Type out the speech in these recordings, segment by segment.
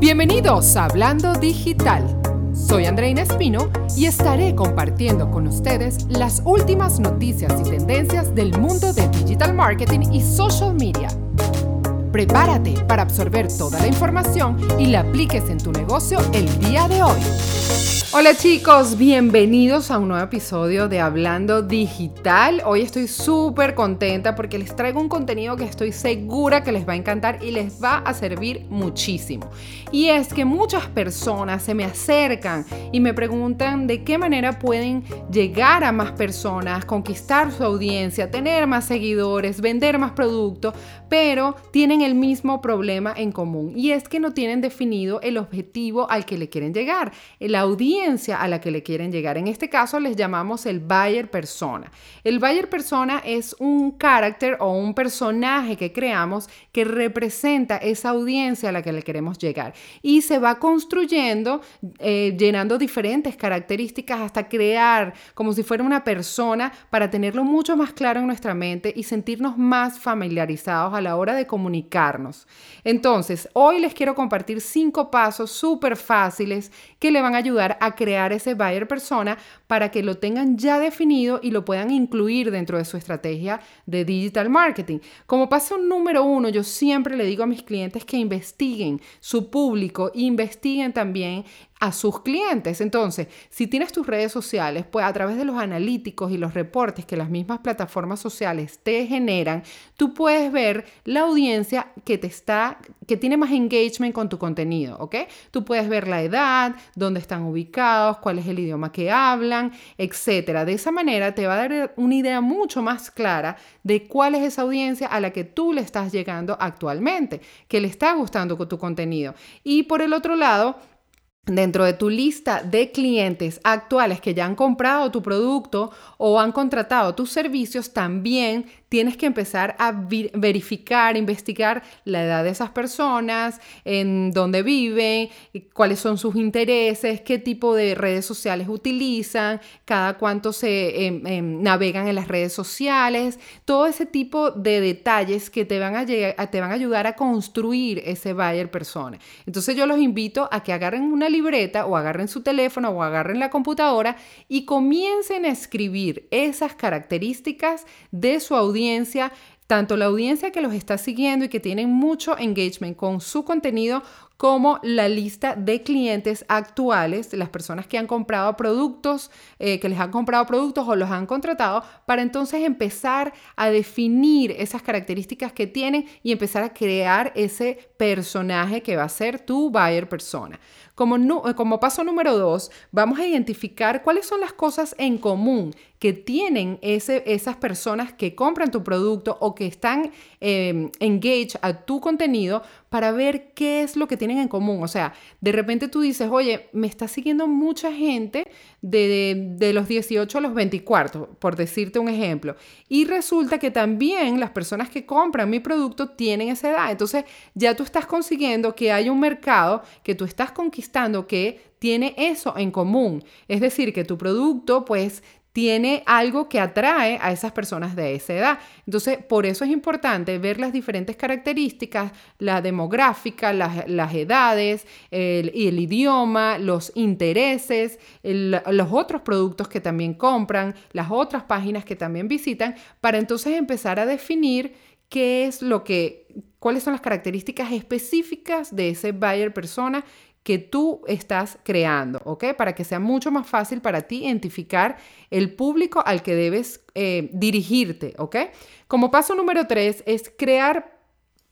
Bienvenidos a Hablando Digital. Soy Andreina Espino y estaré compartiendo con ustedes las últimas noticias y tendencias del mundo de digital marketing y social media. Prepárate para absorber toda la información y la apliques en tu negocio el día de hoy. Hola chicos, bienvenidos a un nuevo episodio de Hablando Digital. Hoy estoy súper contenta porque les traigo un contenido que estoy segura que les va a encantar y les va a servir muchísimo. Y es que muchas personas se me acercan y me preguntan de qué manera pueden llegar a más personas, conquistar su audiencia, tener más seguidores, vender más productos, pero tienen el mismo problema en común y es que no tienen definido el objetivo al que le quieren llegar. La audiencia a la que le quieren llegar. En este caso les llamamos el buyer persona. El buyer persona es un carácter o un personaje que creamos que representa esa audiencia a la que le queremos llegar y se va construyendo eh, llenando diferentes características hasta crear como si fuera una persona para tenerlo mucho más claro en nuestra mente y sentirnos más familiarizados a la hora de comunicarnos. Entonces, hoy les quiero compartir cinco pasos súper fáciles que le van a ayudar a crear ese buyer persona para que lo tengan ya definido y lo puedan incluir dentro de su estrategia de digital marketing. Como paso número uno, yo siempre le digo a mis clientes que investiguen su público, investiguen también a sus clientes. Entonces, si tienes tus redes sociales, pues a través de los analíticos y los reportes que las mismas plataformas sociales te generan, tú puedes ver la audiencia que te está, que tiene más engagement con tu contenido, ¿ok? Tú puedes ver la edad, dónde están ubicados, cuál es el idioma que hablan, etcétera. De esa manera te va a dar una idea mucho más clara de cuál es esa audiencia a la que tú le estás llegando actualmente, que le está gustando con tu contenido. Y por el otro lado, dentro de tu lista de clientes actuales que ya han comprado tu producto o han contratado tus servicios, también tienes que empezar a verificar, investigar la edad de esas personas, en dónde viven, cuáles son sus intereses, qué tipo de redes sociales utilizan, cada cuánto se em, em, navegan en las redes sociales, todo ese tipo de detalles que te van a, te van a ayudar a construir ese buyer persona. Entonces yo los invito a que agarren una libreta o agarren su teléfono o agarren la computadora y comiencen a escribir esas características de su audiencia tanto la audiencia que los está siguiendo y que tienen mucho engagement con su contenido, como la lista de clientes actuales, las personas que han comprado productos, eh, que les han comprado productos o los han contratado, para entonces empezar a definir esas características que tienen y empezar a crear ese personaje que va a ser tu buyer persona. Como, eh, como paso número dos, vamos a identificar cuáles son las cosas en común que tienen ese, esas personas que compran tu producto o que están eh, engaged a tu contenido para ver qué es lo que en común. O sea, de repente tú dices, oye, me está siguiendo mucha gente de, de, los 18 a los 24, por decirte un ejemplo. Y resulta que también las personas que compran mi producto tienen esa edad. Entonces ya tú estás consiguiendo que hay un mercado que tú estás conquistando que tiene eso en común. Es decir, que tu producto pues tiene algo que atrae a esas personas de esa edad. Entonces, por eso es importante ver las diferentes características, la demográfica, las, edades, el, el, idioma, los intereses, los otros productos que también compran, las otras páginas que también visitan, para entonces empezar a definir qué es lo que, cuáles son las características específicas de ese buyer persona que tú estás creando, ¿ok? Para que sea mucho más fácil para ti identificar el público al que debes eh, dirigirte, ¿ok? Como paso número tres es crear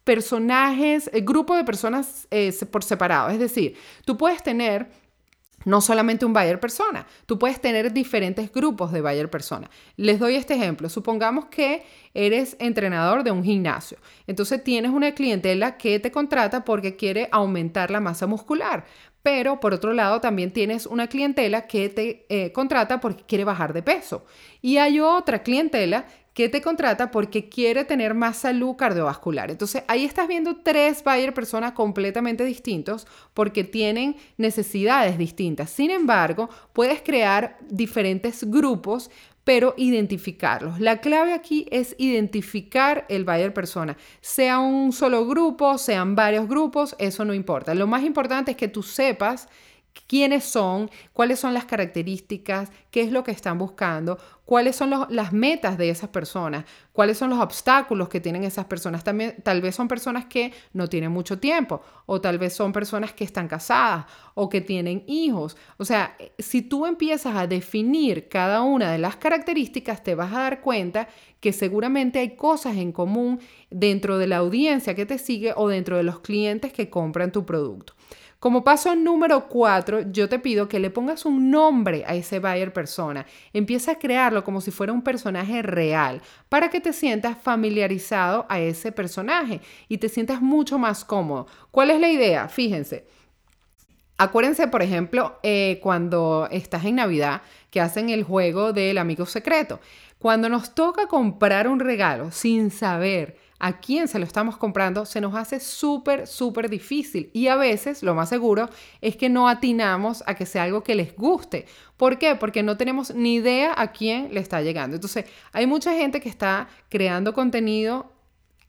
personajes, grupo de personas eh, por separado. Es decir, tú puedes tener no solamente un buyer persona, tú puedes tener diferentes grupos de buyer persona. Les doy este ejemplo. Supongamos que eres entrenador de un gimnasio. Entonces tienes una clientela que te contrata porque quiere aumentar la masa muscular. Pero por otro lado también tienes una clientela que te eh, contrata porque quiere bajar de peso. Y hay otra clientela que te contrata porque quiere tener más salud cardiovascular. Entonces ahí estás viendo tres buyer personas completamente distintos porque tienen necesidades distintas. Sin embargo, puedes crear diferentes grupos pero identificarlos. La clave aquí es identificar el buyer persona, sea un solo grupo, sean varios grupos, eso no importa. Lo más importante es que tú sepas quiénes son, cuáles son las características, qué es lo que están buscando, cuáles son las metas de esas personas, cuáles son los obstáculos que tienen esas personas. También tal vez son personas que no tienen mucho tiempo o tal vez son personas que están casadas o que tienen hijos. O sea, si tú empiezas a definir cada una de las características, te vas a dar cuenta que seguramente hay cosas en común dentro de la audiencia que te sigue o dentro de los clientes que compran tu producto. Como paso número cuatro, yo te pido que le pongas un nombre a ese buyer persona. Empieza a crearlo como si fuera un personaje real para que te sientas familiarizado a ese personaje y te sientas mucho más cómodo. ¿Cuál es la idea? Fíjense. Acuérdense, por ejemplo, eh, cuando estás en Navidad, que hacen el juego del amigo secreto. Cuando nos toca comprar un regalo sin saber a quién se lo estamos comprando, se nos hace súper, súper difícil. Y a veces, lo más seguro, es que no atinamos a que sea algo que les guste. ¿Por qué? Porque no tenemos ni idea a quién le está llegando. Entonces, hay mucha gente que está creando contenido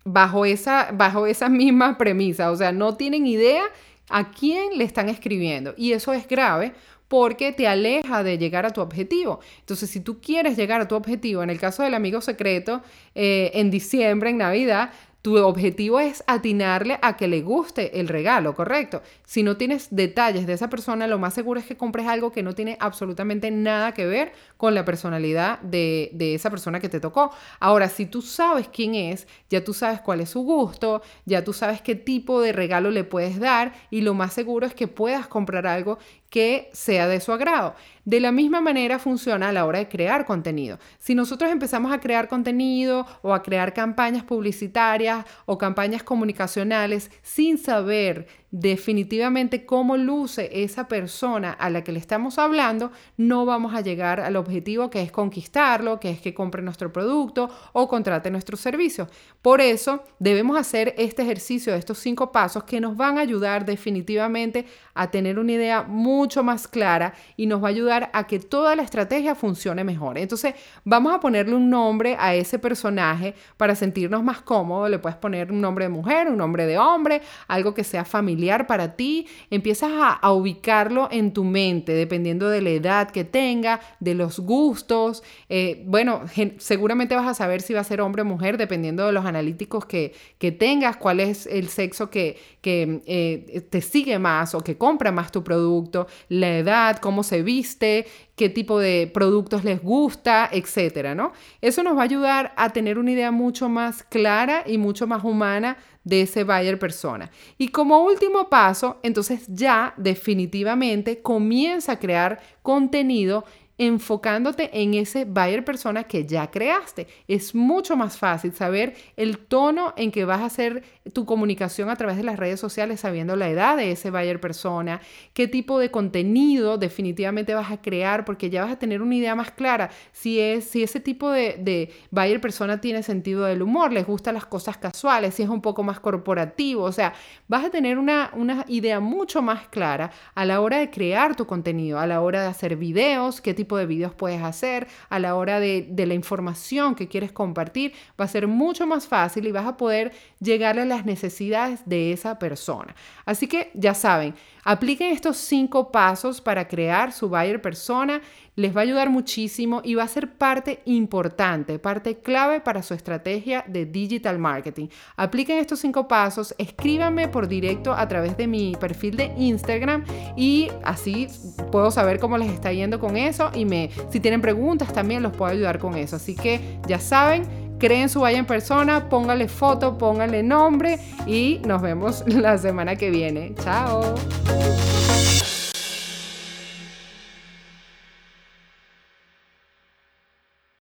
bajo esa, bajo esa misma premisa. O sea, no tienen idea a quién le están escribiendo. Y eso es grave porque te aleja de llegar a tu objetivo. Entonces, si tú quieres llegar a tu objetivo, en el caso del amigo secreto, eh, en diciembre, en Navidad, tu objetivo es atinarle a que le guste el regalo, ¿correcto? Si no tienes detalles de esa persona, lo más seguro es que compres algo que no tiene absolutamente nada que ver con la personalidad de, de esa persona que te tocó. Ahora, si tú sabes quién es, ya tú sabes cuál es su gusto, ya tú sabes qué tipo de regalo le puedes dar y lo más seguro es que puedas comprar algo que sea de su agrado. De la misma manera funciona a la hora de crear contenido. Si nosotros empezamos a crear contenido o a crear campañas publicitarias o campañas comunicacionales sin saber definitivamente cómo luce esa persona a la que le estamos hablando, no vamos a llegar al objetivo que es conquistarlo, que es que compre nuestro producto o contrate nuestro servicio. Por eso debemos hacer este ejercicio de estos cinco pasos que nos van a ayudar definitivamente a tener una idea mucho más clara y nos va a ayudar a que toda la estrategia funcione mejor. Entonces, vamos a ponerle un nombre a ese personaje para sentirnos más cómodos. Le puedes poner un nombre de mujer, un nombre de hombre, algo que sea familiar para ti, empiezas a, ubicarlo en tu mente, dependiendo de la edad que tenga, de los gustos. Eh, bueno, seguramente vas a saber si va a ser hombre o mujer, dependiendo de los analíticos que, que tengas, cuál es el sexo que, que eh, te sigue más o que compra más tu producto, la edad, cómo se viste, qué tipo de productos les gusta, etcétera, ¿no? Eso nos va a ayudar a tener una idea mucho más clara y mucho más humana de ese buyer persona. Y como último paso, entonces ya definitivamente comienza a crear contenido enfocándote en ese buyer persona que ya creaste. Es mucho más fácil saber el tono en que vas a hacer tu comunicación a través de las redes sociales, sabiendo la edad de ese buyer persona, qué tipo de contenido definitivamente vas a crear, porque ya vas a tener una idea más clara si, es, si ese tipo de, de buyer persona tiene sentido del humor, les gustan las cosas casuales, si es un poco más corporativo, o sea, vas a tener una, una idea mucho más clara a la hora de crear tu contenido, a la hora de hacer videos, qué tipo de videos puedes hacer, a la hora de, de la información que quieres compartir, va a ser mucho más fácil y vas a poder llegar a las necesidades de esa persona. Así que ya saben, apliquen estos cinco pasos para crear su buyer persona les va a ayudar muchísimo y va a ser parte importante, parte clave para su estrategia de digital marketing. Apliquen estos cinco pasos, escríbanme por directo a través de mi perfil de Instagram y así puedo saber cómo les está yendo con eso y me, si tienen preguntas también los puedo ayudar con eso. Así que ya saben, creen su vaya en persona, póngale foto, póngale nombre y nos vemos la semana que viene. Chao.